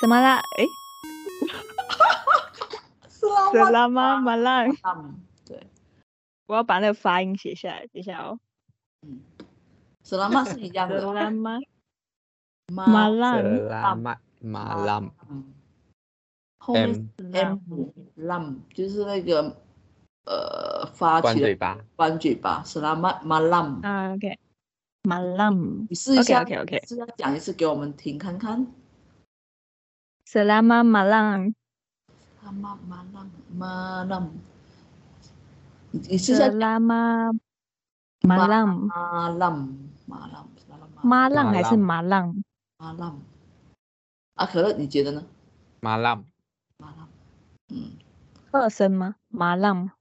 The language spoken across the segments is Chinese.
什么啦？哎，是啦，是啦吗？马浪。嗯，对，我要把那个发音写下来，等一下哦。嗯，是啦吗？是一样的。吗？马浪。是啦吗？马浪。嗯。后面是 m lam，就是那个呃发起关嘴巴，关嘴巴。是啦吗？马浪。啊，OK。马浪。你试一下，OK，OK，OK。试下讲一次给我们听看看。Selamat malam。Selamat malam malam。你试下。Selamat malam malam malam。马浪还是马浪？马浪。啊，可乐，你觉得呢？马浪。马浪。嗯。二声吗？马浪。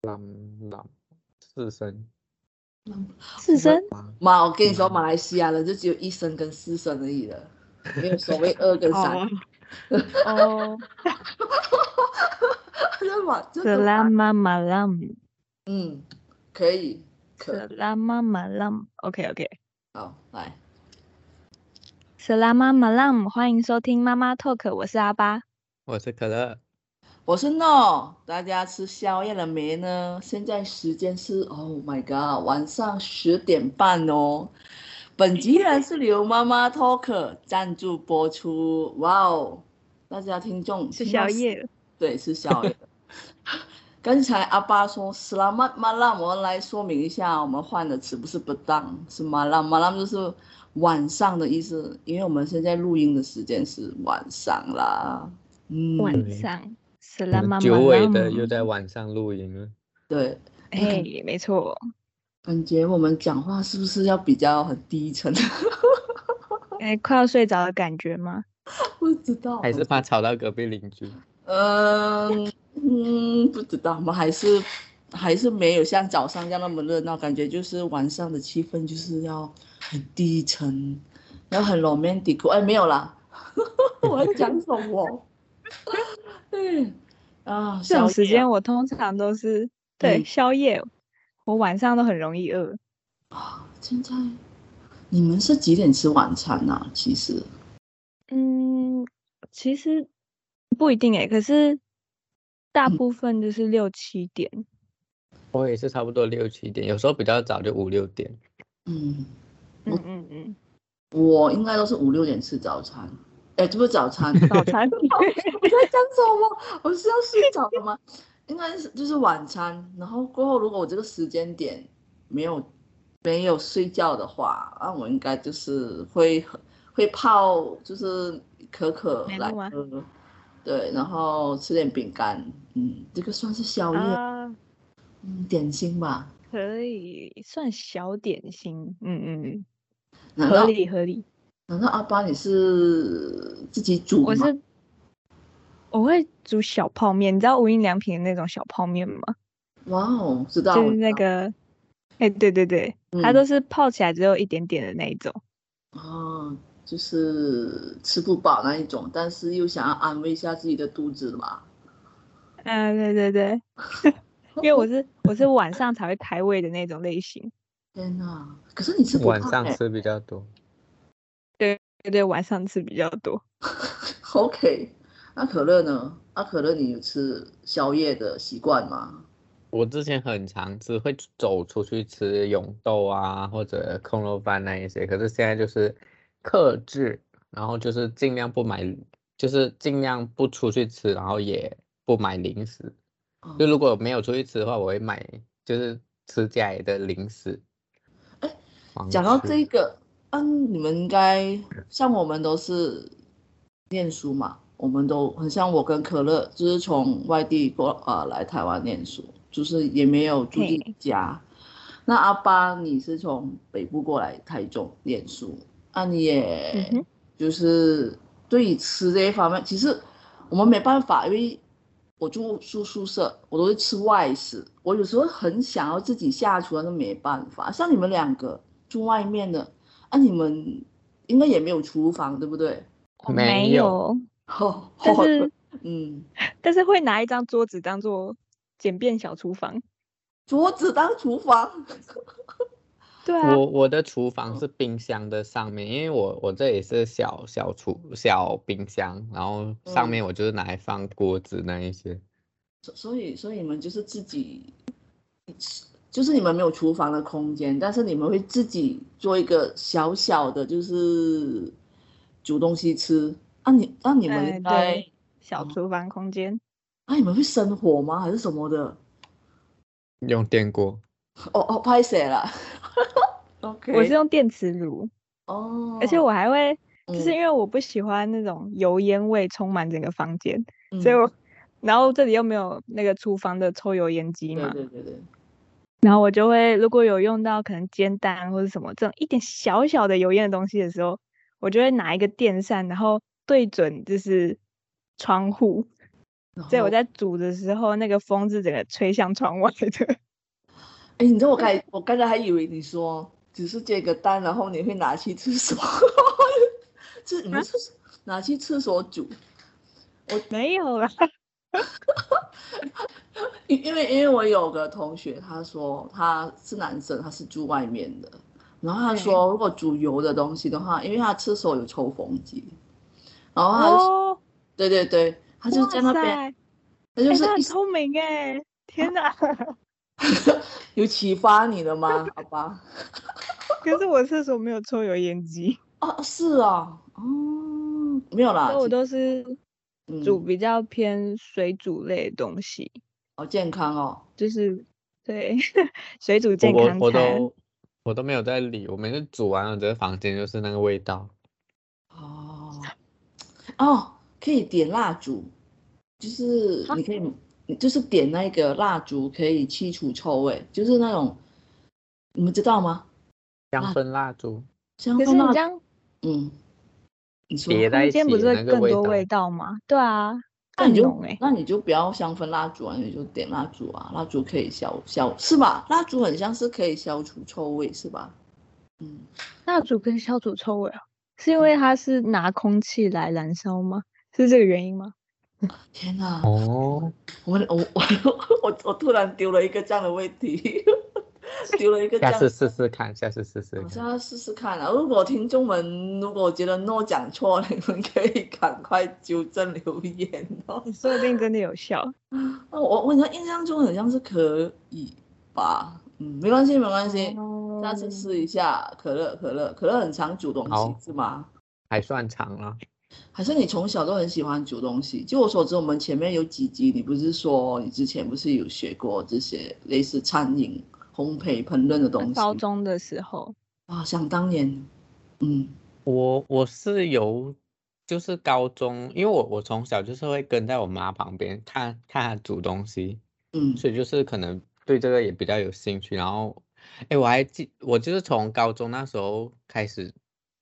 浪浪。四声。四声。妈，我跟你说，马来西亚人就只有一声跟四声而已了。没有所谓二跟三。哦，哈哈哈！哈，这嘛，这嘛。Selamat malam，嗯，可以，可以。Selamat malam，OK，OK，好，来。Selamat malam，欢迎收听妈妈 Talk，我是阿巴。我是可乐。我是 No，大家吃宵夜了没呢？现在时间是 Oh my God，晚上十点半哦。本集然是刘妈妈 Talk 赞助播出，哇哦！大家听众是宵夜，对，是宵夜。刚才阿爸说 Selamat malam，我们来说明一下，我们换的词不是不当，是 malam，malam 就是晚上的意思，因为我们现在录音的时间是晚上啦。嗯，晚上 malam，久违的又在晚上录音了。对，哎、欸，没错。感觉我们讲话是不是要比较很低沉？哎、欸，快要睡着的感觉吗？不知道，还是怕吵到隔壁邻居？嗯嗯，不知道，我们还是还是没有像早上一样那么热闹，感觉就是晚上的气氛就是要很低沉，要很 romantic。哎，没有啦，我要讲什么？对啊，这种时间我通常都是对宵夜。我晚上都很容易饿啊！现在你们是几点吃晚餐呢、啊？其实，嗯，其实不一定诶、欸，可是大部分就是六七点。我也是差不多六七点，有时候比较早就五六点。嗯，嗯嗯嗯，我应该都是五六点吃早餐。哎，这不是早餐，早餐。我在讲什么？我是要睡着了吗？应该是就是晚餐，然后过后如果我这个时间点没有没有睡觉的话，那我应该就是会会泡就是可可来喝，对，然后吃点饼干，嗯，这个算是宵夜，啊、嗯，点心吧，可以算小点心，嗯嗯嗯，合理合理。难道阿巴你是自己煮吗？我是。我会煮小泡面，你知道无印良品的那种小泡面吗？哇哦，知道，就是那个，哎，对对对，嗯、它都是泡起来只有一点点的那一种。哦，就是吃不饱那一种，但是又想要安慰一下自己的肚子嘛。嗯，对对对，因为我是我是晚上才会开胃的那种类型。天哪，可是你吃不、欸、晚上吃比较多。对对对，晚上吃比较多。OK。那可乐呢？阿可乐，你有吃宵夜的习惯吗？我之前很常吃，会走出去吃永豆啊，或者空肉饭那一些。可是现在就是克制，然后就是尽量不买，就是尽量不出去吃，然后也不买零食。哦、就如果没有出去吃的话，我会买就是吃家里的零食。哎，讲到这个，嗯，你们应该像我们都是念书嘛。我们都很像我跟可乐，就是从外地过啊、呃、来台湾念书，就是也没有住进家。那阿巴，你是从北部过来台中念书，那、啊、你也就是对于吃这一方面，其实我们没办法，因为我住宿宿舍，我都是吃外食。我有时候很想要自己下厨，但是没办法。像你们两个住外面的，啊，你们应该也没有厨房，对不对？没有。哦，但是，嗯，但是会拿一张桌子当做简便小厨房，桌子当厨房，对啊，我我的厨房是冰箱的上面，因为我我这也是小小厨小冰箱，然后上面我就是拿来放锅子那一些。所所以所以你们就是自己，就是你们没有厨房的空间，但是你们会自己做一个小小的，就是煮东西吃。啊你啊你们对小厨房空间。啊，你们会生火吗？还是什么的？用电锅。哦哦，拍谁了。OK，我是用电磁炉。哦。而且我还会，就是因为我不喜欢那种油烟味充满整个房间，嗯、所以我，然后这里又没有那个厨房的抽油烟机嘛。对对对对。然后我就会，如果有用到可能煎蛋或者什么这种一点小小的油烟的东西的时候，我就会拿一个电扇，然后对准就是窗户。所以我在煮的时候，那个风是整个吹向窗外的。哎，你知道我刚我刚才还以为你说只是接个蛋，然后你会拿去厕所，是你们是拿去厕所煮？我没有啦。因因为因为我有个同学，他说他是男生，他是住外面的，然后他说如果煮油的东西的话，因为他厕所有抽风机，然后他就、哦、对对对。他就在那边，他就是很聪明哎！天哪，有启发你了吗？好吧。可是我厕所没有抽油烟机啊，是啊，哦，没有啦。我都是煮比较偏水煮类的东西，好、嗯、健康哦。就是对 水煮健康餐我，我都我都没有在理，我每次煮完了，整个房间就是那个味道。哦哦。可以点蜡烛，就是你可以，就是点那个蜡烛可以去除臭味，就是那种，你们知道吗？香氛蜡烛，香氛蜡烛，嗯，你说叠在一起不是更多味道吗？对啊，那你就那你就不要香氛蜡烛啊，你就点蜡烛啊，蜡烛可以消消是吧？蜡烛很像是可以消除臭味是吧？嗯，蜡烛可以消除臭味啊，是因为它是拿空气来燃烧吗？是这个原因吗？天哪！哦，我我 我我我突然丢了一个这样的问题，丢了一个这样。下次试试看，下次试试。我下次试试看啊！如果听众们如果觉得诺讲错，你们可以赶快纠正留言哦。说不定真的有效。哦，我我印象中好像是可以吧？嗯，没关系没关系，哦、下次试一下。可乐可乐可乐很常煮东西、哦、是吗？还算长了。还是你从小都很喜欢煮东西？据我所知，我们前面有几集，你不是说你之前不是有学过这些类似餐饮、烘焙、烹饪的东西？高中的时候啊，想当年，嗯，我我是有，就是高中，因为我我从小就是会跟在我妈旁边看看她煮东西，嗯，所以就是可能对这个也比较有兴趣。然后，哎，我还记，我就是从高中那时候开始。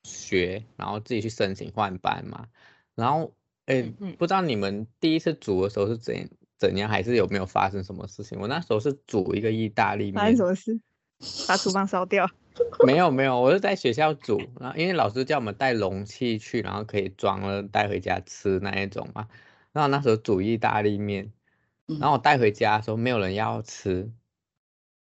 学，然后自己去申请换班嘛，然后，哎，不知道你们第一次煮的时候是怎怎样，还是有没有发生什么事情？我那时候是煮一个意大利面，发生什么事？把厨房烧掉？没有没有，我是在学校煮，然后因为老师叫我们带容器去，然后可以装了带回家吃那一种嘛。然后那时候煮意大利面，然后我带回家的时候没有人要吃，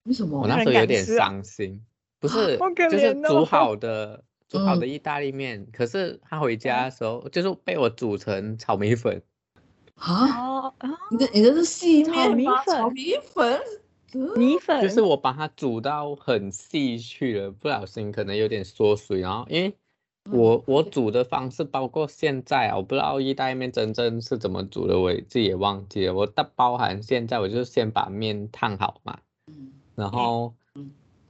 为什么？我那时候有点伤心，不是，就是煮好的。煮好的意大利面，嗯、可是他回家的时候，嗯、就是被我煮成炒米粉。啊？你的你这是细面吗？炒米粉？米粉？就是我把它煮到很细去了，不小心可能有点缩水，然后因为我、嗯、我煮的方式包括现在啊，我不知道意大利面真正是怎么煮的，我自己也忘记了。我大包含现在，我就先把面烫好嘛，然后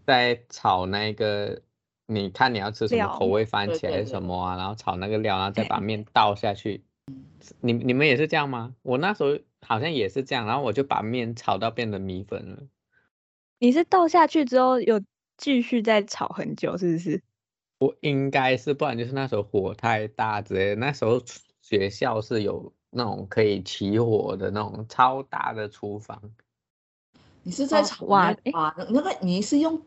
再炒那个。你看你要吃什么口味番茄还是什么啊？然后炒那个料，然后再 把面倒下去。你你们也是这样吗？我那时候好像也是这样，然后我就把面炒到变成米粉了。你是倒下去之后有继续再炒很久，是不是？我应该是，不然就是那时候火太大之类的。那时候学校是有那种可以起火的那种超大的厨房。你是在炒哇？啊，那个你是用？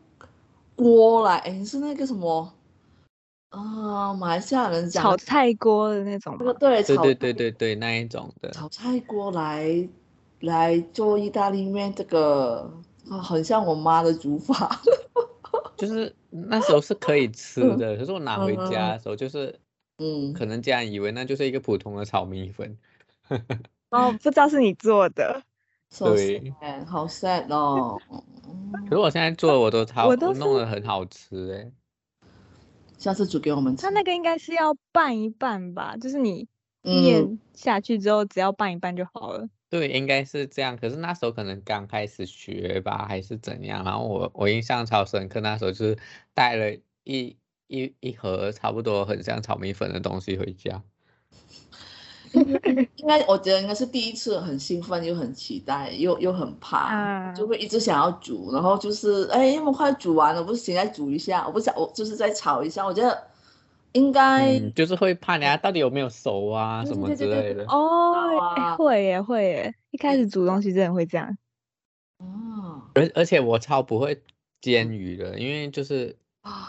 锅来，哎，是那个什么啊？马来西亚人讲炒菜锅的那种，对对对对对对，那一种的炒菜锅来来做意大利面，这个啊，很像我妈的煮法。就是那时候是可以吃的，可是我拿回家的时候就是，嗯，可能家人以为那就是一个普通的炒米粉。哦，不知道是你做的。对，好 sad 哦。可是我现在做的我都超，我都弄得很好吃哎。下次煮给我们吃。它那个应该是要拌一拌吧，就是你面下去之后，只要拌一拌就好了。嗯、对，应该是这样。可是那时候可能刚开始学吧，还是怎样？然后我我印象超深刻，那时候就是带了一一一盒差不多很像炒米粉的东西回家。应该，我觉得应该是第一次，很兴奋，又很期待，又又很怕，就会一直想要煮，然后就是，哎，那么快煮完了，不行，再煮一下，我不想，我就是再炒一下，我觉得应该、嗯、就是会怕人家到底有没有熟啊，什么之类的。哦，会耶，会耶，一开始煮东西真的会这样。哦，而而且我超不会煎鱼的，因为就是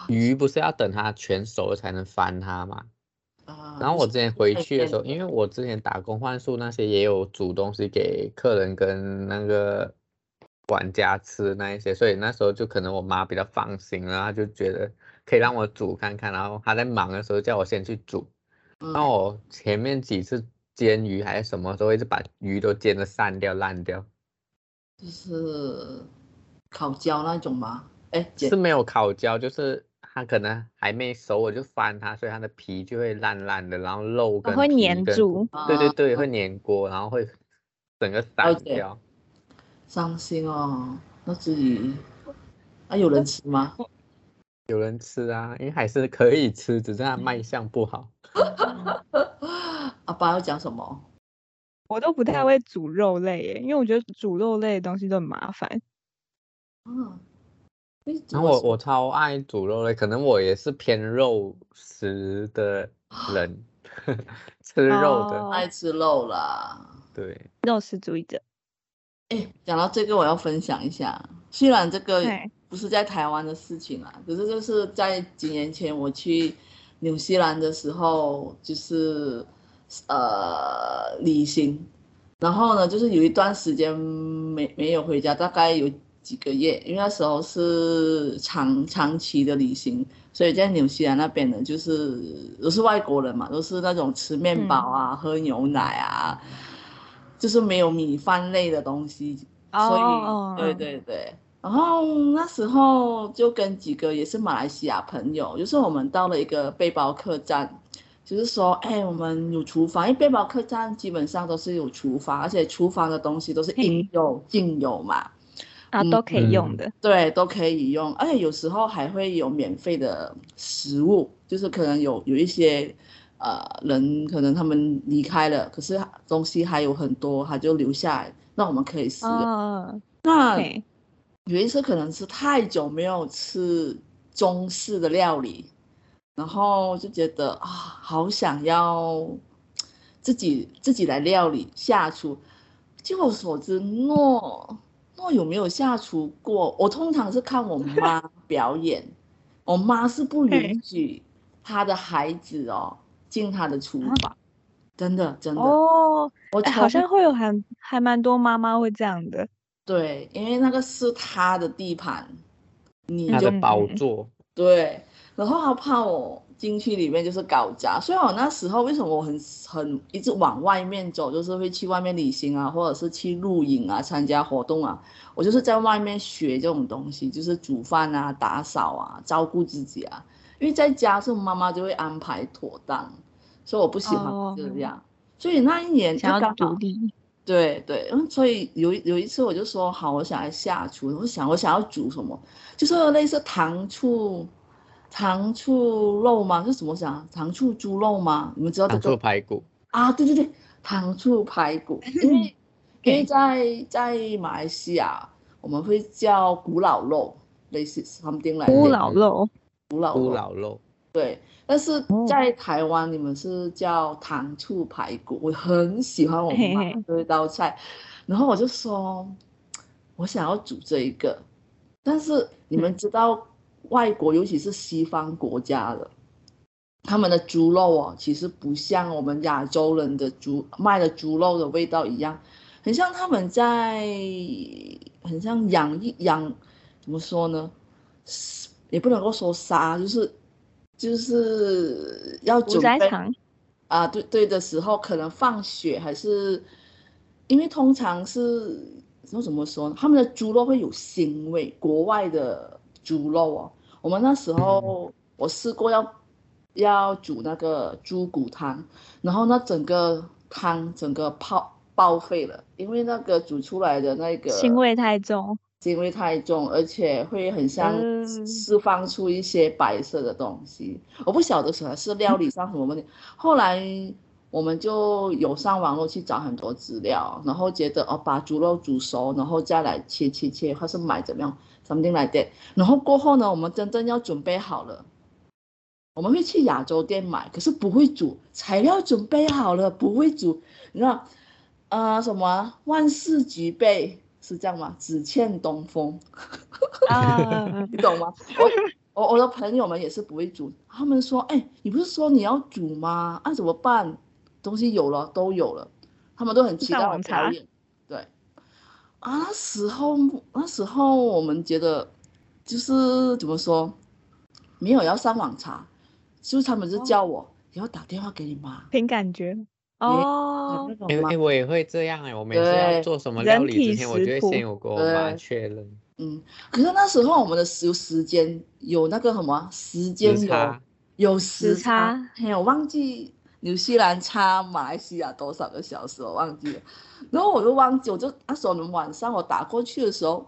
鱼不是要等它全熟了才能翻它嘛。然后我之前回去的时候，因为我之前打工换宿那些也有煮东西给客人跟那个玩家吃那一些，所以那时候就可能我妈比较放心，然后就觉得可以让我煮看看。然后她在忙的时候叫我先去煮。然后我前面几次煎鱼还是什么时候，一直把鱼都煎的散掉烂掉。就是烤焦那种吗？哎，是没有烤焦，就是。它可能还没熟，我就翻它，所以它的皮就会烂烂的，然后肉跟会粘住，对对对，会粘锅，然后会整个散掉。伤心哦，那自己啊，有人吃吗？有人吃啊，因为还是可以吃，只是它卖相不好。阿爸要讲什么？我都不太会煮肉类耶，因为我觉得煮肉类的东西都很麻烦。嗯。然后我我超爱煮肉类，可能我也是偏肉食的人，吃肉的，爱吃肉啦。对，肉食主义者。哎，讲到这个，我要分享一下。虽然这个不是在台湾的事情啦，可是就是在几年前我去纽西兰的时候，就是呃旅行，然后呢，就是有一段时间没没有回家，大概有。几个月，因为那时候是长长期的旅行，所以在纽西兰那边呢，就是都是外国人嘛，都是那种吃面包啊、嗯、喝牛奶啊，就是没有米饭类的东西，哦、所以、哦、对对对。然后那时候就跟几个也是马来西亚朋友，就是我们到了一个背包客栈，就是说，哎，我们有厨房，因为背包客栈基本上都是有厨房，而且厨房的东西都是应有尽有嘛。啊，都可以用的，嗯，对，都可以用，而且有时候还会有免费的食物，就是可能有有一些呃人，可能他们离开了，可是东西还有很多，他就留下来，那我们可以使用。哦，那有一次可能是太久没有吃中式的料理，然后就觉得啊，好想要自己自己来料理下厨，据我所知，诺。我有没有下厨过？我通常是看我妈表演，我妈是不允许她的孩子哦进她的厨房，真的真的哦。我好像会有还还蛮多妈妈会这样的，对，因为那个是她的地盘，你就宝座，对，然后她怕我。进去里面就是搞砸，所以我那时候为什么我很很一直往外面走，就是会去外面旅行啊，或者是去露营啊，参加活动啊，我就是在外面学这种东西，就是煮饭啊、打扫啊、照顾自己啊。因为在家是妈妈就会安排妥当，所以我不喜欢这样。Oh, 所以那一年就刚好对对，嗯，所以有有一次我就说好，我想要下厨，我想我想要煮什么，就是类似糖醋。糖醋肉吗？是什么讲？糖醋猪肉吗？你们知道这个？糖醋排骨啊，对对对，糖醋排骨。因为因为在在马来西亚，我们会叫古老肉，类似 something like 古老肉，古老古老肉。对，但是在台湾，你们是叫糖醋排骨。我很喜欢我妈这一道菜，然后我就说，我想要煮这一个，但是你们知道。外国，尤其是西方国家的，他们的猪肉哦，其实不像我们亚洲人的猪卖的猪肉的味道一样，很像他们在，很像养一养，怎么说呢？也不能够说杀，就是就是要准备啊，对对的时候，可能放血还是，因为通常是说怎么说呢，他们的猪肉会有腥味，国外的猪肉哦，我们那时候我试过要要煮那个猪骨汤，然后那整个汤整个泡报废了，因为那个煮出来的那个腥味太重。腥味太重，而且会很像释放出一些白色的东西。嗯、我不晓得是是料理上什么问题。后来我们就有上网络去找很多资料，然后觉得哦，把猪肉煮熟，然后再来切切切，或是买怎么样，something like that。然后过后呢，我们真正要准备好了，我们会去亚洲店买，可是不会煮，材料准备好了，不会煮，你知道，呃，什么万事俱备。是这样吗？只欠东风，啊，你懂吗？我我我的朋友们也是不会煮，他们说，哎，你不是说你要煮吗？那、啊、怎么办？东西有了，都有了，他们都很期待我表演。对，啊，那时候那时候我们觉得就是怎么说，没有要上网查，就是他们就叫我，你、哦、要打电话给你妈，凭感觉。哦，因为我也会这样哎、欸，我每次要做什么料理之前，我就会先有跟我妈。确认。嗯，可是那时候我们的时时间有那个什么时间有有时差，哎呀，我忘记纽西兰差马来西亚多少个小时，我忘记了。然后我就忘记，我就那时候我们晚上我打过去的时候，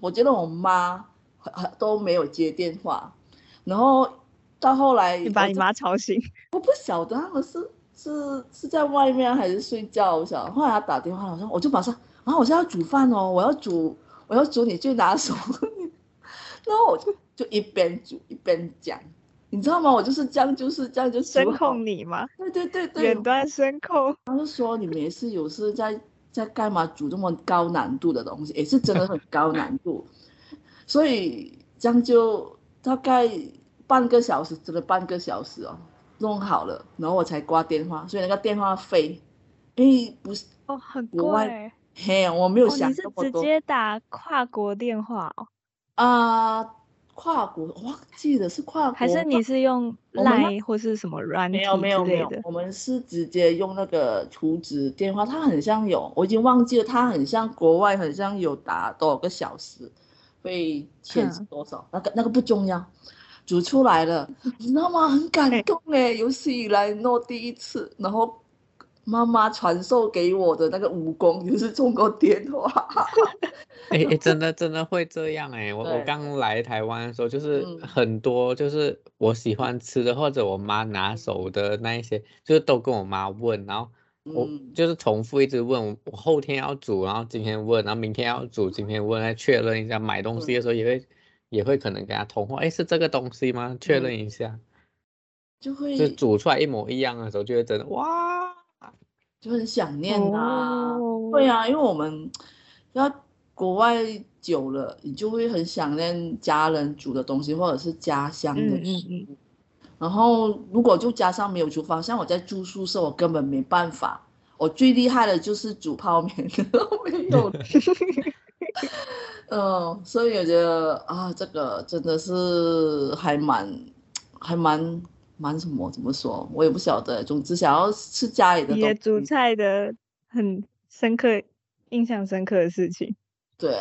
我觉得我妈都没有接电话，然后到后来你把你妈吵醒，我不晓得他们是。是是在外面还是睡觉？我想，后来他打电话，我说我就马上，然后我现在要煮饭哦，我要煮，我要煮你最拿手，然后我就就一边煮一边讲，你知道吗？我就是这样，就是这样，就声控你吗？对对对对，远端声控。他就说你们也是有事在在干嘛？煮这么高难度的东西，也是真的很高难度，所以这样就大概半个小时，真的半个小时哦。弄好了，然后我才挂电话，所以那个电话费，哎，不是哦，很贵。嘿，我没有想过、哦、你是直接打跨国电话哦？啊、呃，跨国，我忘记了是跨国，还是你是用 Line 或是什么软体之类的？没有没有没有，我们是直接用那个储值电话，它很像有，我已经忘记了，它很像国外，很像有打多少个小时，会欠多少，嗯、那个那个不重要。煮出来了，你知道吗？很感动哎，有史以来诺第一次。然后妈妈传授给我的那个武功就是通过电话。哎哎，真的真的会这样哎！我我刚来台湾的时候，就是很多就是我喜欢吃的或者我妈拿手的那一些，就是都跟我妈问，然后我就是重复一直问，我后天要煮，然后今天问，然后明天要煮，今天问来确认一下。买东西的时候也会。也会可能跟他通话，哎，是这个东西吗？确认一下，就会就煮出来一模一样的时候，就会真的哇，就很想念啊。对啊，因为我们要国外久了，你就会很想念家人煮的东西，或者是家乡的食物。然后如果就加上没有厨房，像我在住宿舍，我根本没办法。我最厉害的就是煮泡面，都没有。嗯，所以我觉得啊，这个真的是还蛮，还蛮蛮什么？怎么说？我也不晓得。总之，想要吃家里的东西。也煮菜的很深刻、印象深刻的事情。对，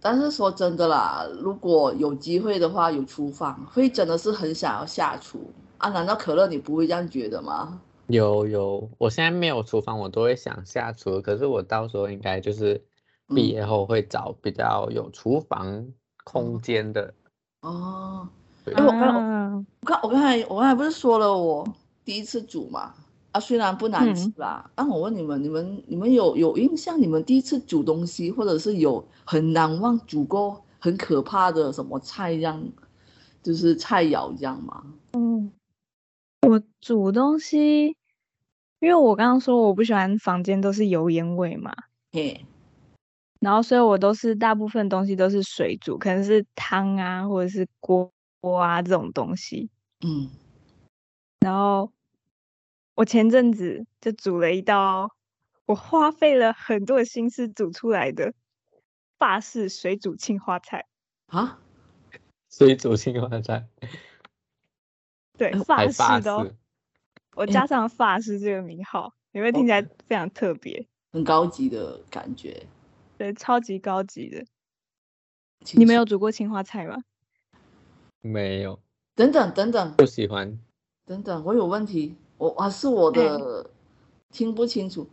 但是说真的啦，如果有机会的话，有厨房，会真的是很想要下厨啊？难道可乐你不会这样觉得吗？有有，我现在没有厨房，我都会想下厨。可是我到时候应该就是。毕业后会找比较有厨房空间的哦。哎，我刚我刚我刚才我刚才不是说了我第一次煮嘛？啊，虽然不难吃啦。但、嗯啊、我问你们，你们你们有有印象？你们第一次煮东西，或者是有很难忘煮过很可怕的什么菜样，就是菜肴这样吗？嗯，我煮东西，因为我刚刚说我不喜欢房间都是油烟味嘛。嘿。然后，所以我都是大部分东西都是水煮，可能是汤啊，或者是锅锅啊这种东西。嗯。然后我前阵子就煮了一道我花费了很多的心思煮出来的法式水煮青花菜。啊？水煮青花菜。对，法式的哦。我加上法式这个名号，有没有听起来非常特别？很高级的感觉。对，超级高级的。你没有煮过青花菜吗？没有。等等等等，不喜欢。等等，我有问题，我啊是我的听不清楚。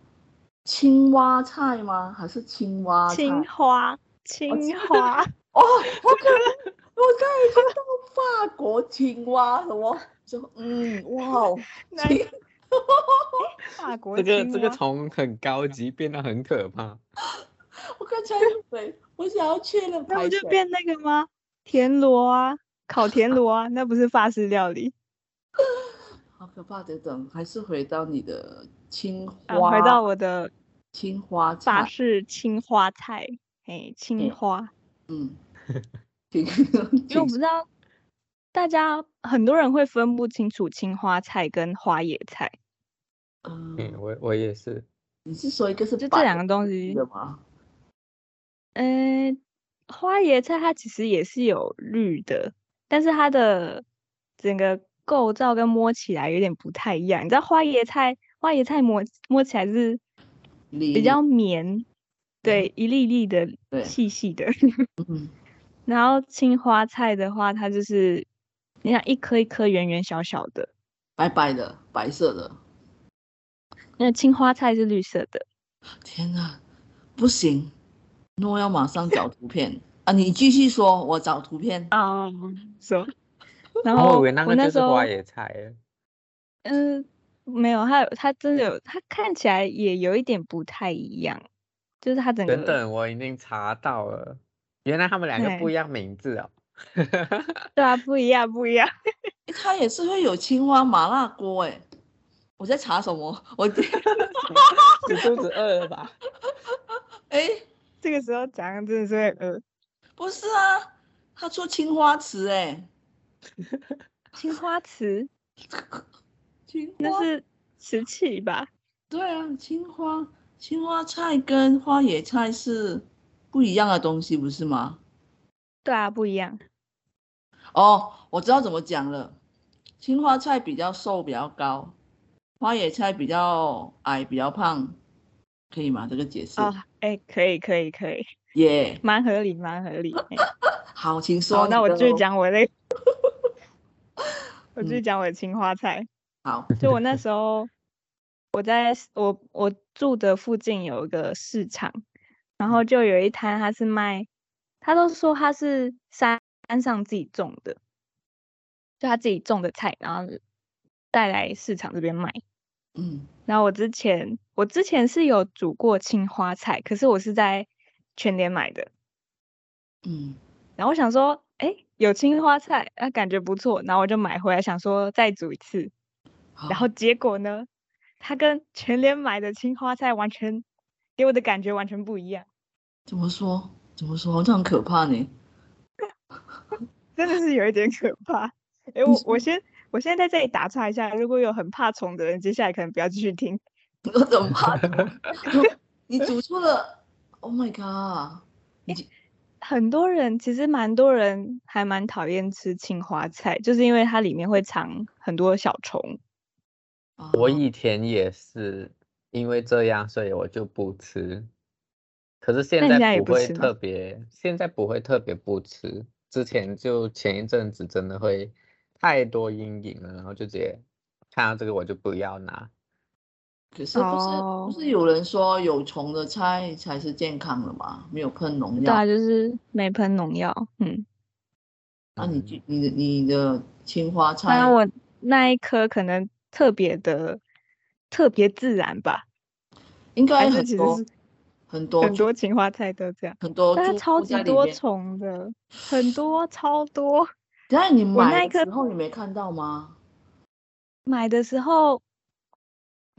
青蛙菜吗？还是青蛙？青花，青花。哦，我可能我刚才听到法国青蛙什么？就嗯，哇，青，法国这个这个从很高级变得很可怕。我刚才对，我想要确认，那不就变那个吗？田螺啊，烤田螺啊，那不是法式料理。好可怕！等等，还是回到你的青花，啊、回到我的青花菜，法式青花菜，哎，青花，嗯，因为我不知道大家很多人会分不清楚青花菜跟花野菜。嗯，我我也是。你是说一个是就这两个东西的吗？嗯、呃，花椰菜它其实也是有绿的，但是它的整个构造跟摸起来有点不太一样。你知道花椰菜，花椰菜摸摸起来是比较绵，对，一粒粒的，细细的。然后青花菜的话，它就是你想一颗一颗圆圆小小的，白白的，白色的。那青花菜是绿色的。天哪，不行！那我要马上找图片啊！你继续说，我找图片啊。说，然后我以为那个就是花野菜。嗯，没有，它有，它真的有，它看起来也有一点不太一样，就是它整个。等等，我已经查到了，原来他们两个不一样名字哦。对啊，不一样，不一样。它也是会有青蛙麻辣锅哎。我在查什么？我你肚子饿了吧？哎。这个时候讲真的是会饿，不是啊？他说青花瓷哎，青花瓷，青花那是瓷器吧？对啊，青花青花菜跟花野菜是不一样的东西，不是吗？对啊，不一样。哦，我知道怎么讲了，青花菜比较瘦，比较高，花野菜比较矮，比较胖。可以吗？这个解释哦，哎、欸，可以，可以，可以，耶，蛮合理，蛮合理。好，请说。那我继续讲我那，我继续讲我的青花菜。好，就我那时候，我在我我住的附近有一个市场，然后就有一摊，他是卖，他都说他是山山上自己种的，就他自己种的菜，然后带来市场这边卖。嗯，然后我之前我之前是有煮过青花菜，可是我是在全联买的。嗯，然后我想说，哎，有青花菜，啊，感觉不错，然后我就买回来，想说再煮一次。然后结果呢，它跟全联买的青花菜完全给我的感觉完全不一样。怎么说？怎么说？好像很可怕呢。真的是有一点可怕。哎，我我先。我现在在这里打岔一下，如果有很怕虫的人，接下来可能不要继续听。我怎么怕虫？你煮错了！Oh my god！很多人其实蛮多人还蛮讨厌吃青花菜，就是因为它里面会藏很多小虫。我以前也是因为这样，所以我就不吃。可是现在不会特别，现在不会特别不吃。之前就前一阵子真的会。太多阴影了，然后就直接看到这个我就不要拿。可是不是、oh. 不是有人说有虫的菜才是健康的吗？没有喷农药。对啊，就是没喷农药。嗯。那、啊、你你的你的青花菜？那我那一颗可能特别的特别自然吧。应该很多很多很多青花菜都这样，很多但是超级多虫的，很多超多。那你买的时候你没看到吗？买的时候，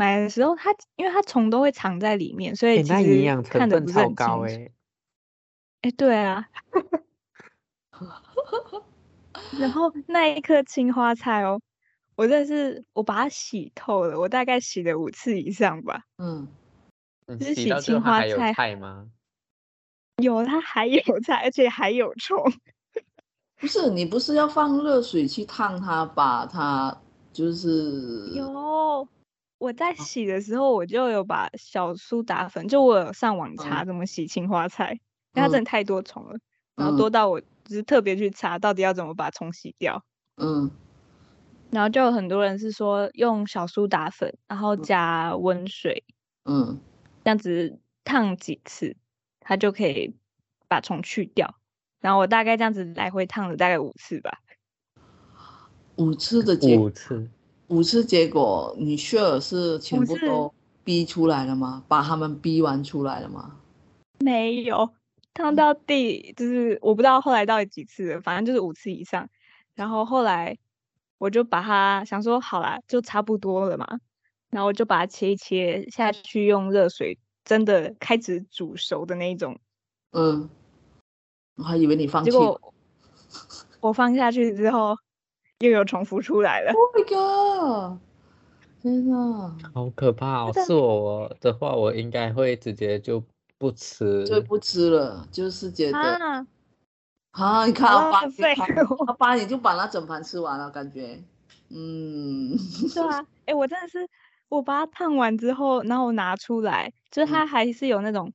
买的时候它因为它虫都会藏在里面，所以其实看的不是很清楚。哎、欸欸，对啊。然后那一颗青花菜哦，我真的是我把它洗透了，我大概洗了五次以上吧。嗯，就是洗青花菜菜吗？有，它还有菜，而且还有虫。不是你不是要放热水去烫它，把它就是有。我在洗的时候，我就有把小苏打粉，就我有上网查怎么洗青花菜，嗯、因为它真的太多虫了，嗯、然后多到我就是特别去查到底要怎么把虫洗掉。嗯，然后就有很多人是说用小苏打粉，然后加温水，嗯，这样子烫几次，它就可以把虫去掉。然后我大概这样子来回烫了大概五次吧，五次的结五次。五次结果，你 sure 是全部都逼出来了吗？把他们逼完出来了吗？没有，烫到第就是我不知道后来到底几次了，反正就是五次以上。然后后来我就把它想说好啦，就差不多了嘛。然后我就把它切一切下去，用热水真的开始煮熟的那一种。嗯，我还以为你放弃。结果我放下去之后。又有重复出来了！Oh my god！天呐，好可怕哦！是我的话，我应该会直接就不吃，就不吃了，就是觉得啊，啊你看阿爸，阿爸你就把那整盘吃完了，感觉，嗯，对啊，哎、欸，我真的是，我把它烫完之后，然后我拿出来，就是它还是有那种，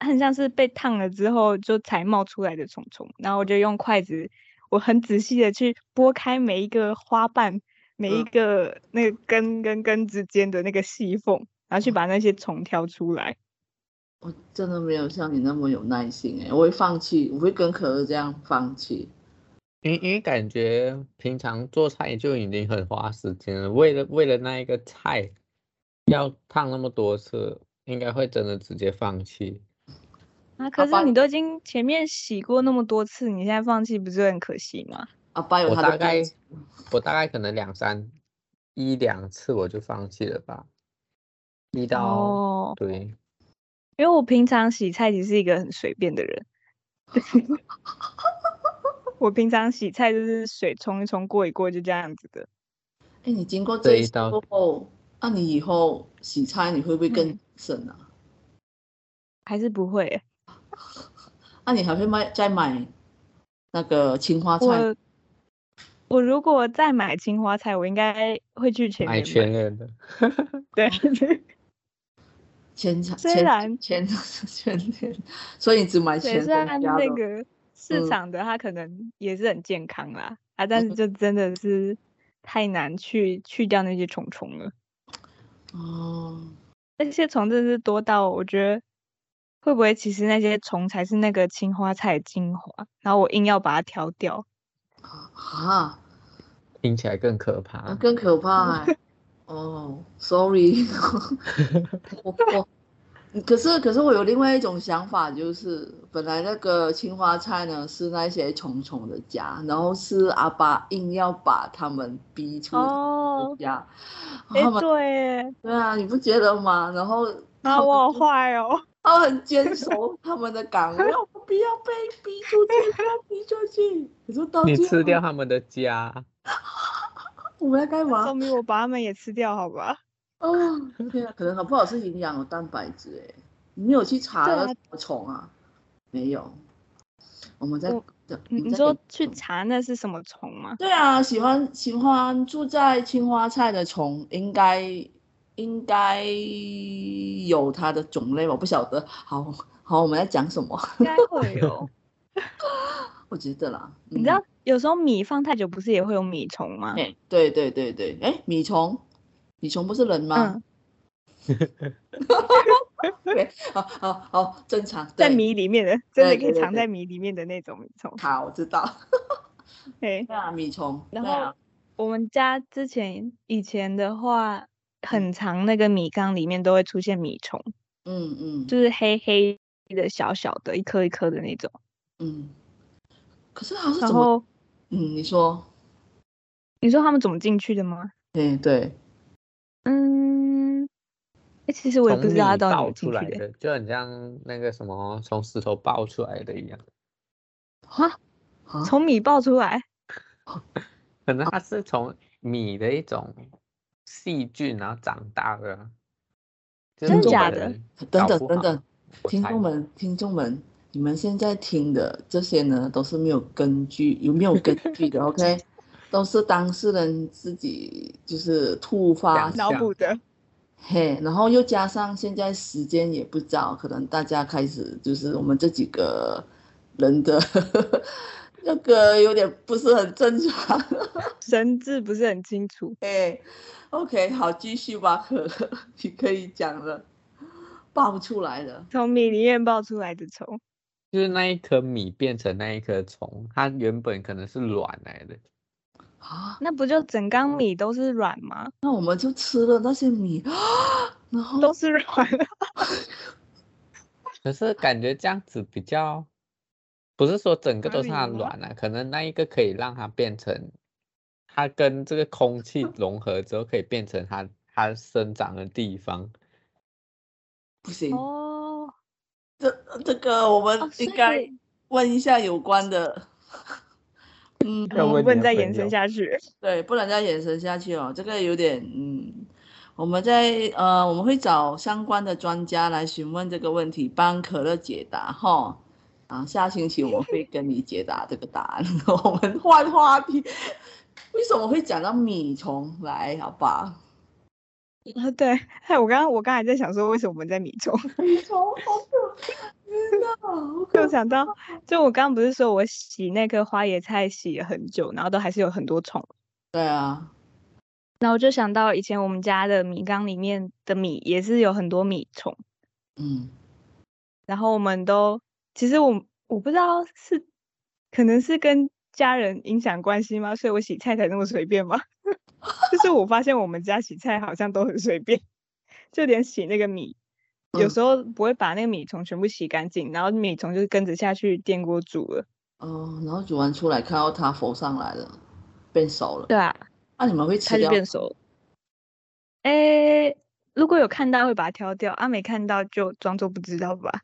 嗯、很像是被烫了之后就才冒出来的虫虫，然后我就用筷子。我很仔细的去拨开每一个花瓣，每一个那个根跟根之间的那个细缝，然后去把那些虫挑出来。我真的没有像你那么有耐心哎，我会放弃，我会跟可乐这样放弃。因为因为感觉平常做菜就已经很花时间了，为了为了那一个菜要烫那么多次，应该会真的直接放弃。啊！可是你都已经前面洗过那么多次，你现在放弃不是很可惜吗？阿爸有他的，我大概我大概可能两三一两次我就放弃了吧。一到、哦、对，因为我平常洗菜其实是一个很随便的人。我平常洗菜就是水冲一冲过一过就这样子的。哎，你经过这一道后，那你以后洗菜你会不会更省啊？还是不会？那、啊、你还会买再买那个青花菜？我，我如果再买青花菜，我应该会去前面买全。对，前场虽然前全联，所以你只买前。虽然那个市场的它可能也是很健康啦，嗯、啊，但是就真的是太难去去掉那些虫虫了。哦，那些虫真的是多到我觉得。会不会其实那些虫才是那个青花菜精华？然后我硬要把它挑掉啊！听起来更可怕，啊、更可怕哎！哦、oh,，sorry，我我可是可是我有另外一种想法，就是本来那个青花菜呢是那些虫虫的家，然后是阿爸硬要把他们逼出家。哎、oh, 欸，对，对啊，你不觉得吗？然后啊，我好坏哦。他很坚守他们的岗位，我不要被逼出去，不要逼出去。你说到你吃掉他们的家，我们要干嘛？说明我把他们也吃掉，好吧？哦，天啊，可能好不好是营养有蛋白质哎，你没有去查了什么虫啊？没有。我们在，你说去查那是什么虫吗？对啊，喜欢喜欢住在青花菜的虫应该。应该有它的种类，我不晓得。好好，我们在讲什么？应该会有，我觉得啦。你知道，有时候米放太久，不是也会有米虫吗？欸、对对对对，哎，米虫，米虫不是人吗？嗯、对，好好好，正常。在米里面的，真的可以藏在米里面的那种米虫。好，我知道。对啊，米虫。然后我们家之前以前的话。很长，那个米缸里面都会出现米虫，嗯嗯，就是黑黑的、小小的，一颗一颗的那种，嗯。可是它是怎么？嗯，你说，你说他们怎么进去的吗？对对，嗯，其实我也不知道它到底怎么进去的，就很像那个什么从石头爆出来的一样。哈？从米爆出来？可能它是从米的一种。细菌然后长大的，真的假的？等等等等，听众们听众们，你们现在听的这些呢，都是没有根据，有没有根据的？OK，都是当事人自己就是突发脑补的。嘿，然后又加上现在时间也不早，可能大家开始就是我们这几个人的那个有点不是很正常，神志不是很清楚。哎，OK，好，继续吧，可 你可以讲了，爆出来了，从米里面爆出来的虫，就是那一颗米变成那一颗虫，它原本可能是卵来的。啊，那不就整缸米都是软吗？那我们就吃了那些米，然后都是软的。可是感觉这样子比较，不是说整个都是它卵啊，可能那一个可以让它变成，它跟这个空气 融合之后可以变成它它生长的地方。不行哦，这这个我们应该问一下有关的。嗯，我们不能再延伸下去。对，不能再延伸下去哦。这个有点，嗯，我们在呃，我们会找相关的专家来询问这个问题，帮可乐解答哈。啊，下星期我会跟你解答这个答案。我们换话题，为什么会讲到米虫来？好吧？啊，对，哎，我刚刚我刚才在想说，为什么我们在米虫？米虫好可怕。真的，就想到，就我刚刚不是说我洗那颗花椰菜洗了很久，然后都还是有很多虫。对啊，然后我就想到以前我们家的米缸里面的米也是有很多米虫。嗯，然后我们都其实我我不知道是可能是跟家人影响关系吗？所以我洗菜才那么随便吗？就是我发现我们家洗菜好像都很随便，就连洗那个米。有时候不会把那个米虫全部洗干净，然后米虫就是跟着下去电锅煮了。哦，然后煮完出来看到它浮上来了，变熟了。对啊，那、啊、你们会吃掉？它就变熟了。诶，如果有看到会把它挑掉，啊，没看到就装作不知道吧。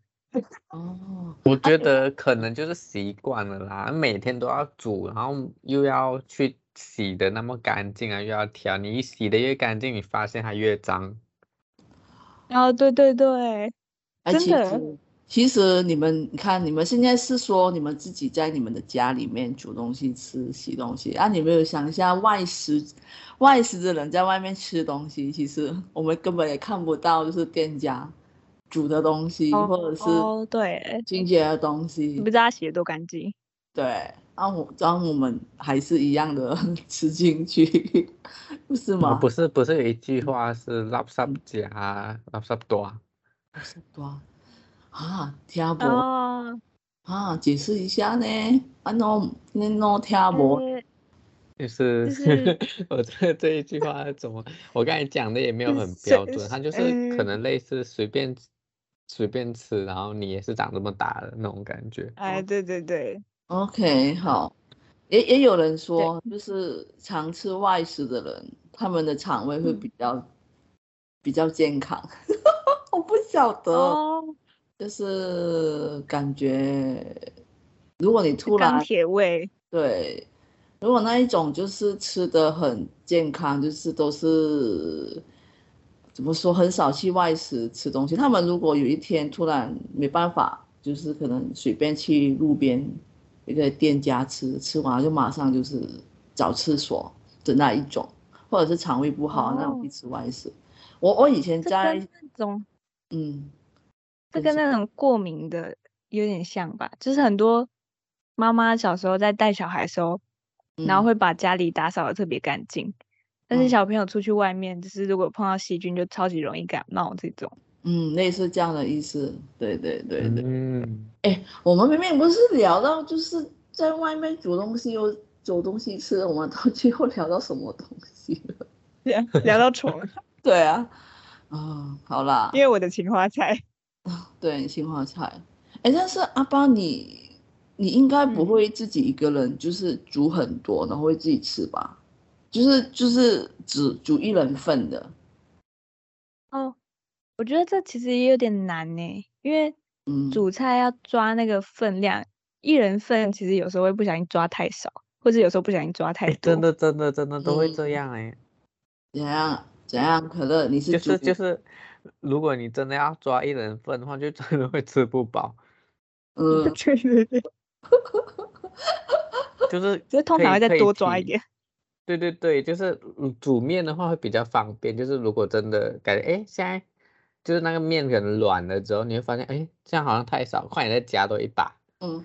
哦，我觉得可能就是习惯了啦，每天都要煮，然后又要去洗的那么干净啊，又要挑，你一洗的越干净，你发现它越脏。啊、哦，对对对，真的。其实，其实你们你看，你们现在是说你们自己在你们的家里面煮东西吃、洗东西啊？你没有想一下外食，外食的人在外面吃东西，其实我们根本也看不到，就是店家煮的东西，哦、或者是哦对清洁的东西，你不知道洗的多干净。对，然后我，然后我们还是一样的 吃进去，不是吗？不是，不是有一句话是垃圾加垃圾多，垃圾多啊？听不？哦、啊，解释一下呢？啊喏，你喏听不？就是，就是、我这这一句话怎么？我刚才讲的也没有很标准，它就是可能类似随便随便吃，然后你也是长这么大的那种感觉。哎，对对对。OK，好，也也有人说，就是常吃外食的人，他们的肠胃会比较、嗯、比较健康。我不晓得、哦，就是感觉，如果你突然钢铁胃，对，如果那一种就是吃的很健康，就是都是怎么说，很少去外食吃东西。他们如果有一天突然没办法，就是可能随便去路边。一个店家吃吃完就马上就是找厕所的那一种，或者是肠胃不好、哦、那种去吃外食。我我以前在那种，嗯，这跟那种过敏的有点像吧？就是很多妈妈小时候在带小孩的时候，嗯、然后会把家里打扫的特别干净，但是小朋友出去外面，嗯、就是如果碰到细菌，就超级容易感冒这种。嗯，类似这样的意思，对对对对。嗯，哎，我们明明不是聊到就是在外面煮东西又煮东西吃，我们到最后聊到什么东西了？聊聊到虫。对啊，啊、哦，好啦。因为我的青花菜。对，青花菜。哎，但是阿爸你你应该不会自己一个人就是煮很多，然后会自己吃吧？就是就是只煮一人份的。哦。我觉得这其实也有点难呢，因为煮菜要抓那个分量，嗯，一人份其实有时候会不小心抓太少，或者有时候不小心抓太多。真的真的真的都会这样哎，嗯。怎样怎样？可乐，你是就是就是，如果你真的要抓一人份的话，就真的会吃不饱。嗯，对对对，就是就是通常会再多抓一点。对对对，就是煮面的话会比较方便。就是如果真的感觉，哎，现在就是那个面可能软了之后，你会发现，哎，这样好像太少，快点再加多一把。嗯，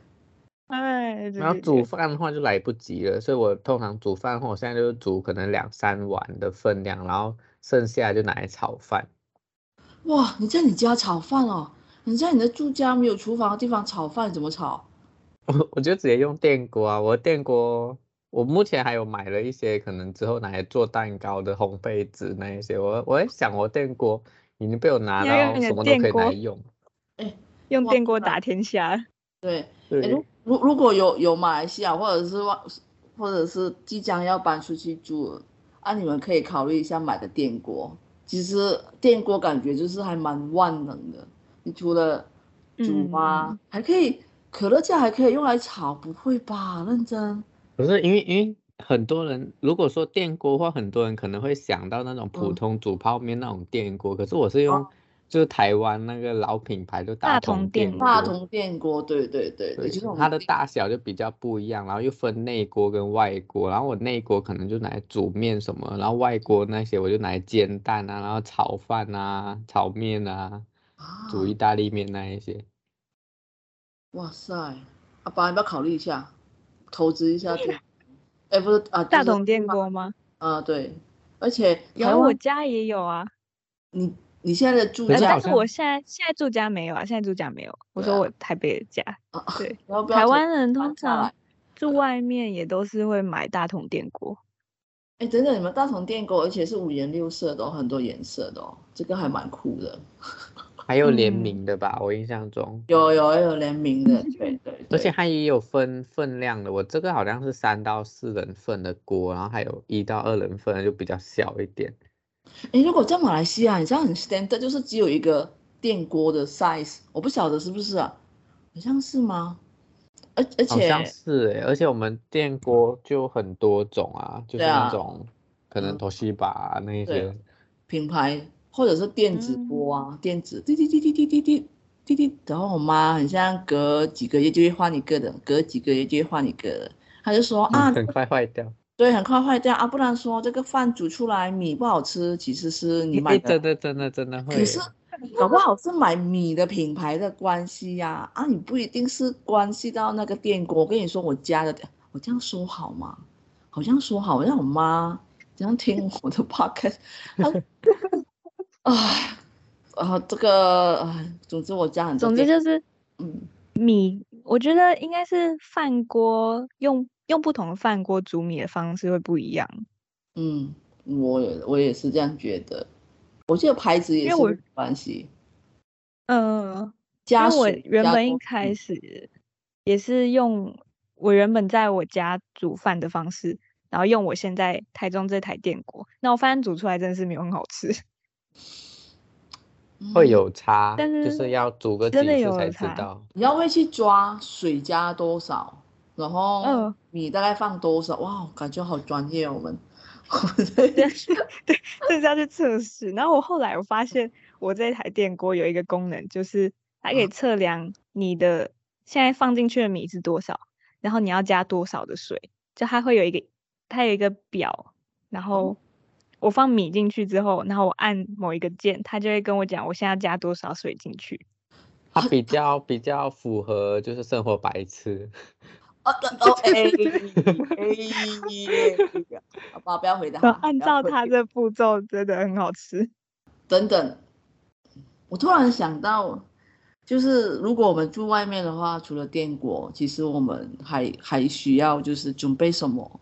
哎，然后煮饭的话就来不及了，所以我通常煮饭的话，我现在就是煮可能两三碗的分量，然后剩下就拿来炒饭。哇，你在你家炒饭哦？你在你的住家没有厨房的地方炒饭怎么炒？我我就直接用电锅啊，我的电锅，我目前还有买了一些可能之后拿来做蛋糕的烘焙纸那一些，我我也想我电锅已经被我拿到什么都可以拿来用，哎，用电锅打天下。对，对，如如如果有有马来西亚或者是外或者是即将要搬出去住，啊，你们可以考虑一下买的电锅。其实电锅感觉就是还蛮万能的。你除了煮吗？嗯、还可以可乐架还可以用来炒，不会吧？认真？不是因为因为很多人如果说电锅的话，很多人可能会想到那种普通煮泡面那种电锅，嗯、可是我是用、哦、就是台湾那个老品牌的大同电。大同电锅，对对对对，就是它的大小就比较不一样，然后又分内锅跟外锅，然后我内锅可能就拿来煮面什么，然后外锅那些我就拿来煎蛋啊，然后炒饭啊，炒面啊。煮意大利面那一些，哇塞，阿爸，你要不要考虑一下，投资一下这，哎、欸，不是啊，大同电锅吗？啊，对，而且有我家也有啊。你你现在的住家，但是我现在现在住家没有啊，现在住家没有。我说我台北的家，啊、对，台湾人通常住外面也都是会买大同电锅。哎，等等，你们大同电锅，而且是五颜六色的、哦，很多颜色的哦，这个还蛮酷的。还有联名的吧，嗯、我印象中有有有联名的，对对，对。而且它也有分分量的，我这个好像是三到四人份的锅，然后还有一到二人份的就比较小一点。哎，如果在马来西亚，你知道很 standard，就是只有一个电锅的 size，我不晓得是不是啊？好像是吗？而而且好像是哎，而且我们电锅就很多种啊，就是那种、啊、可能 Toshiba 那一些品牌。或者是电子锅啊，嗯、电子滴滴滴滴滴滴滴滴滴，然后我妈很像隔几个月就会换一个的，隔几个月就会换一个的。她就说啊，很快坏掉，对，很快坏掉啊，不然说这个饭煮出来米不好吃，其实是你买的，真的真的真的会。可是搞不好是买米的品牌的关系呀，啊，啊，你不一定是关系到那个电锅。我跟你说，我家的，我这样说好吗？好像说好，让我妈这样听我的 podcast。啊，啊，这个啊，总之我家很总之就是，嗯，米，我觉得应该是饭锅用用不同的饭锅煮米的方式会不一样。嗯，我也我也是这样觉得。我记得牌子也是有关系。嗯、呃，加我原本一开始也是用我原本在我家煮饭的方式，然后用我现在台中这台电锅，那我发现煮出来真的是没有很好吃。会有差，但是就是要煮个几次才知道。你要会去抓水加多少，然后米大概放多少，哇，感觉好专业哦，我们。对对，这是要去测试。然后我后来我发现，我这台电锅有一个功能，就是它可以测量你的现在放进去的米是多少，然后你要加多少的水，就它会有一个，它有一个表，然后。我放米进去之后，然后我按某一个键，它就会跟我讲我现在要加多少水进去。它比较比较符合就是生活白痴。哦哦哎哎，好吧，不要回答。按照它这步骤真的很好吃。等等，我突然想到，就是如果我们住外面的话，除了电锅，其实我们还还需要就是准备什么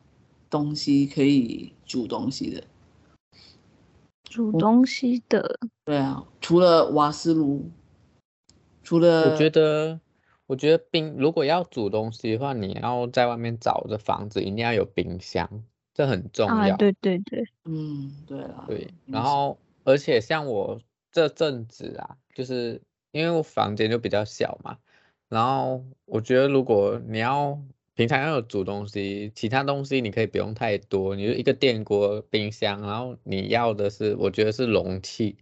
东西可以煮东西的。煮东西的，对啊，除了瓦斯炉，除了我觉得，我觉得冰如果要煮东西的话，你要在外面找的房子一定要有冰箱，这很重要。啊、对对对，嗯，对啊，对，然后而且像我这阵子啊，就是因为我房间就比较小嘛，然后我觉得如果你要。平常要有煮东西，其他东西你可以不用太多，你就一个电锅、冰箱，然后你要的是，我觉得是容器。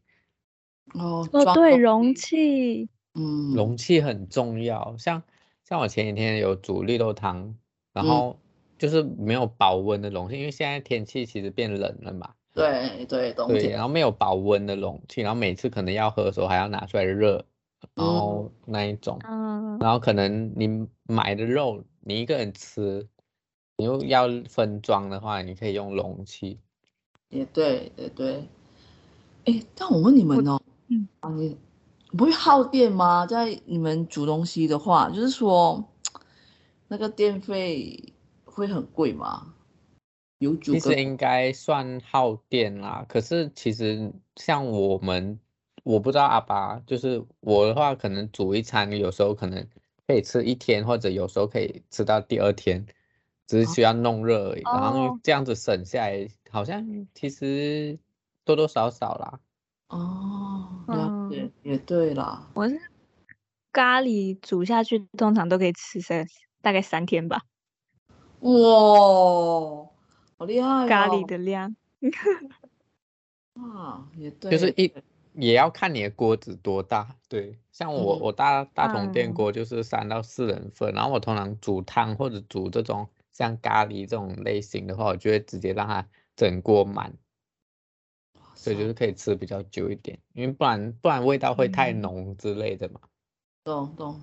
哦，哦，对，容器，嗯，容器很重要。像像我前几天有煮绿豆汤，然后就是没有保温的容器，嗯、因为现在天气其实变冷了嘛。对对，冬天。对，然后没有保温的容器，然后每次可能要喝的时候还要拿出来热，然后那一种，嗯，然后可能你买的肉你一个人吃，你又要分装的话，你可以用容器。也对，对对。哎，但我问你们哦，嗯啊，你不会耗电吗？在你们煮东西的话，就是说那个电费会很贵吗？有煮。其实应该算耗电啦，可是其实像我们，我不知道阿爸，就是我的话，可能煮一餐，有时候可能可以吃一天，或者有时候可以吃到第二天，只是需要弄热而已，哦、然后这样子省下来，好像其实。多多少少啦，哦，了解，也对啦。我是咖喱煮下去，通常都可以吃三大概三天吧。哇，好厉害哦！咖喱的量，啊，也对，就是一也要看你的锅子多大。对，像我、嗯、我大大桶电锅就是三到四人份，嗯、然后我通常煮汤或者煮这种像咖喱这种类型的话，我就会直接让它整锅满。所以就是可以吃比较久一点，因为不然不然味道会太浓之类的嘛。懂懂，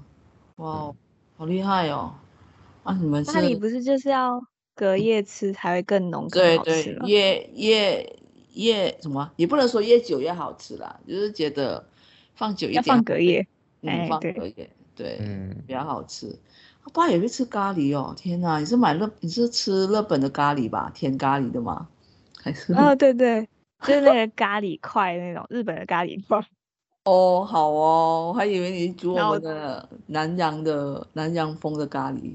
哇，嗯、好厉害哦！啊，你们那里不是就是要隔夜吃才会更浓？对对，越越越什么？也不能说越久越好吃啦，就是觉得放久一点要放隔夜，嗯，放隔夜，对，嗯，比较好吃。我爸也会吃咖喱哦，天哪！你是买日你是吃日本的咖喱吧？甜咖喱的吗？还是？哦，对对。就是那个咖喱块那种日本的咖喱块 哦，好哦，我还以为你煮我们的南洋的南洋风的咖喱。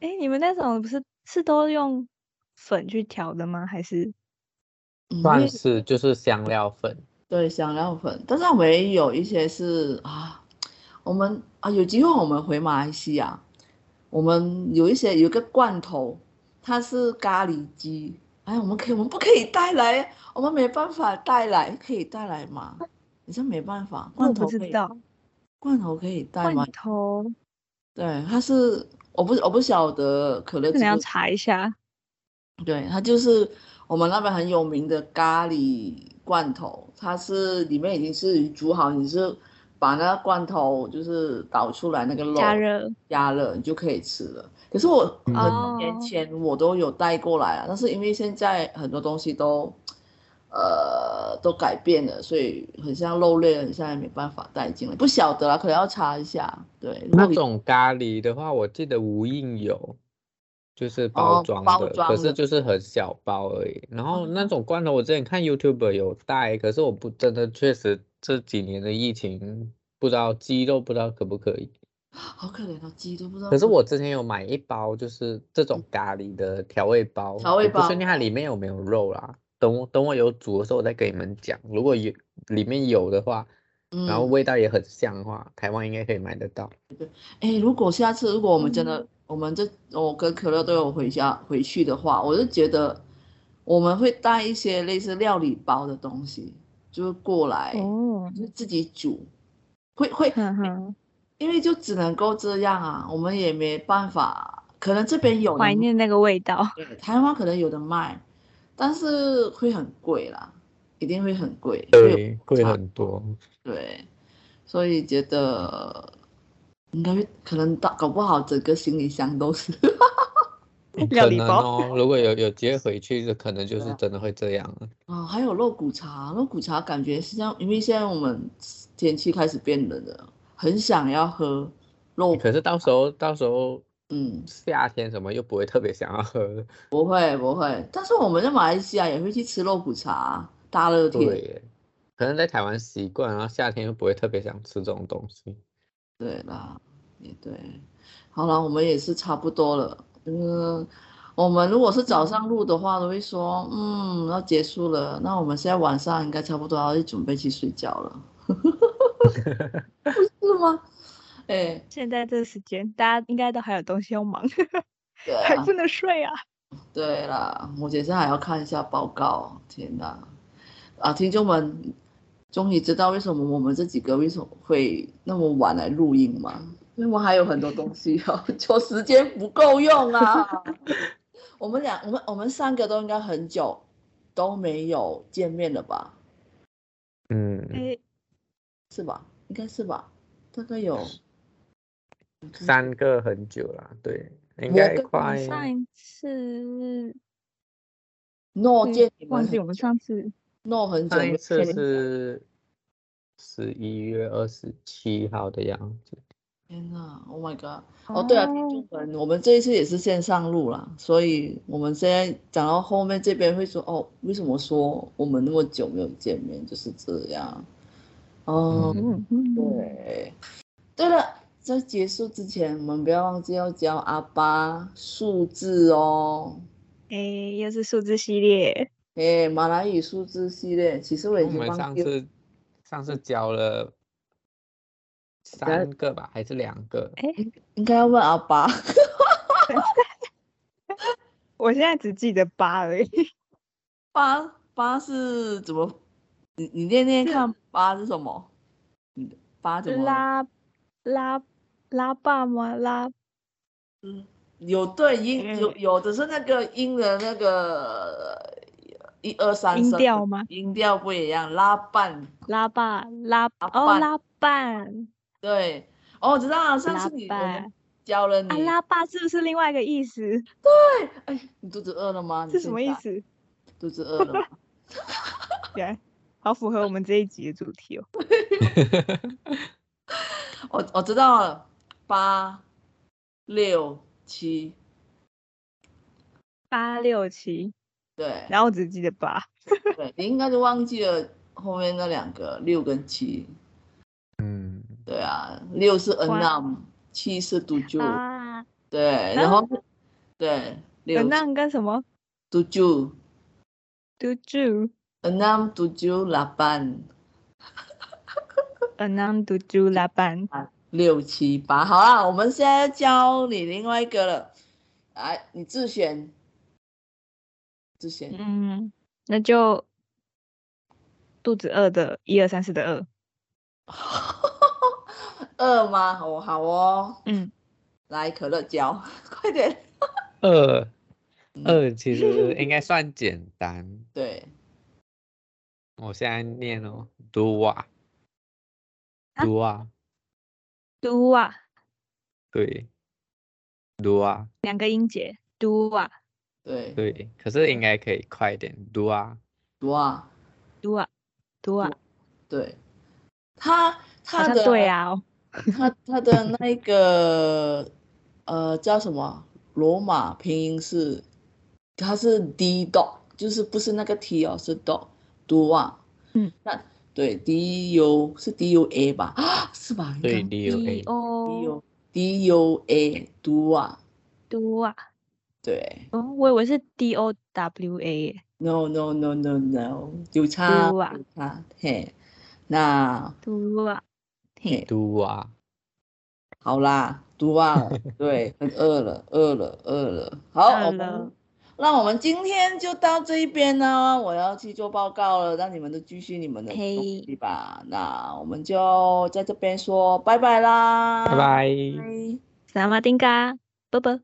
哎，你们那种不是是都用粉去调的吗？还是算是就是香料粉？对，香料粉。但是我们有一些是啊，我们啊有机会我们回马来西亚，我们有一些有一个罐头，它是咖喱鸡。哎，我们可以，我们不可以带来，我们没办法带来，可以带来吗？你说没办法，罐头可以，不知道，罐头可以带吗？罐头，对，它是，我不，我不晓得，可能你要查一下。对，它就是我们那边很有名的咖喱罐头，它是里面已经是煮好，你是把那个罐头就是倒出来那个肉加热，加热你就可以吃了。可是我很多年前我都有带过来啊，oh. 但是因为现在很多东西都，呃，都改变了，所以很像肉类，很像也没办法带进来。不晓得啦，可能要查一下。对，那种咖喱的话，我记得无印有，就是包装的，哦、包装的，可是就是很小包而已。然后那种罐头，我之前看 YouTube 有带，可是我不真的确实这几年的疫情，不知道鸡肉不知道可不可以。好可怜哦，鸡都不知道。可是我之前有买一包，就是这种咖喱的调味包，调味包，不确定它里面有没有肉啦。等我等我有煮的时候，我再给你们讲。如果有里面有的话，嗯、然后味道也很像的话，台湾应该可以买得到。对，哎，如果下次如果我们真的，嗯、我们这我跟可乐都有回家回去的话，我就觉得我们会带一些类似料理包的东西，就是过来，哦，就自己煮，会会。因为就只能够这样啊，我们也没办法，可能这边有怀念那个味道。对，台湾可能有的卖，但是会很贵啦，一定会很贵，对，贵很多。对，所以觉得应该会可能到搞不好整个行李箱都是 料理包哦。如果有有机会回去，就可能就是真的会这样了。哦，还有肉骨茶，肉骨茶感觉是这样，因为现在我们天气开始变冷了。很想要喝肉，可是到时候到时候，嗯，夏天什么又不会特别想要喝，不会不会。但是我们在马来西亚也会去吃肉骨茶，大热天。对，可能在台湾习惯，然后夏天又不会特别想吃这种东西。对啦，也对。好了，我们也是差不多了。嗯，我们如果是早上录的话，都会说，嗯，要结束了。那我们现在晚上应该差不多要去准备去睡觉了。不是吗？哎、欸，现在这个时间，大家应该都还有东西要忙，对啊、还不能睡啊。对啦，我等下还要看一下报告。天哪！啊，听众们终于知道为什么我们这几个为什么会那么晚来录音吗？因为我还有很多东西哦，就时间不够用啊。我们俩，我们我们三个都应该很久都没有见面了吧？嗯，是吧？应该是吧？大概有三个很久了，对，应该快。上一次诺见你们，忘记我们上次诺很久，上一次是十一月二十七号的样子。天呐，Oh my god！哦，对啊，听众们，我们这一次也是线上录啦，所以我们现在讲到后面这边会说，哦，为什么说我们那么久没有见面，就是这样。哦，嗯、对，对了，在结束之前，我们不要忘记要教阿巴数字哦。哎，又是数字系列。哎，马来语数字系列，其实我已经上次上次教了。三个吧，还是两个？哎，应该要问阿巴。我现在只记得八而已。八八是怎么？你你念念看，八是什么？嗯，八怎么？拉拉拉霸吗？拉。嗯，有对音，有有的是那个音的那个一二三声。音调吗？音调不一样，拉半。拉半拉哦，拉半。对，哦，我知道了，上次你教了你，啊拉半是不是另外一个意思？对，哎，你肚子饿了吗？是什么意思？肚子饿了吗？对，好符合我们这一集的主题哦。我我知道了，八六七，八六七，对，然后我只记得八，对，你应该是忘记了后面那两个六跟七。嗯。对啊，六是 anam，七是 tujuh，啊，对，然后对，anam 跟什么？tujuh，tujuh，enam tujuh lapan，enam tujuh lapan，六七八，好啦，我们现在教你另外一个了，来，你自选，嗯，那就肚子饿的，一二三四的饿。饿吗？哦，好哦。嗯，来，可乐胶，快点。饿饿其实 应该算简单。对。我现在念哦，dua，dua，dua。对，dua。两个音节，dua。对。对，可是应该可以快一点，dua，dua，dua，dua。对。他他的对啊。他他的那个呃叫什么罗马拼音是，它是 D dog，就是不是那个 T 哦，是 dog，dua，嗯，那对 D U 是 D U A 吧？啊，是吧？对 D U A，D U D U A，dua，dua，对，哦，我以为是 D O W A。No no no no no，有差有差，嘿，那 dua。嘟啊，好啦，嘟啊，对，很饿了，饿了，饿了，好，我们，那我们今天就到这一边呢，我要去做报告了，让你们都继续你们的东西吧。Hey. 那我们就在这边说拜拜啦，拜拜，萨瓦丁嘎，啵啵。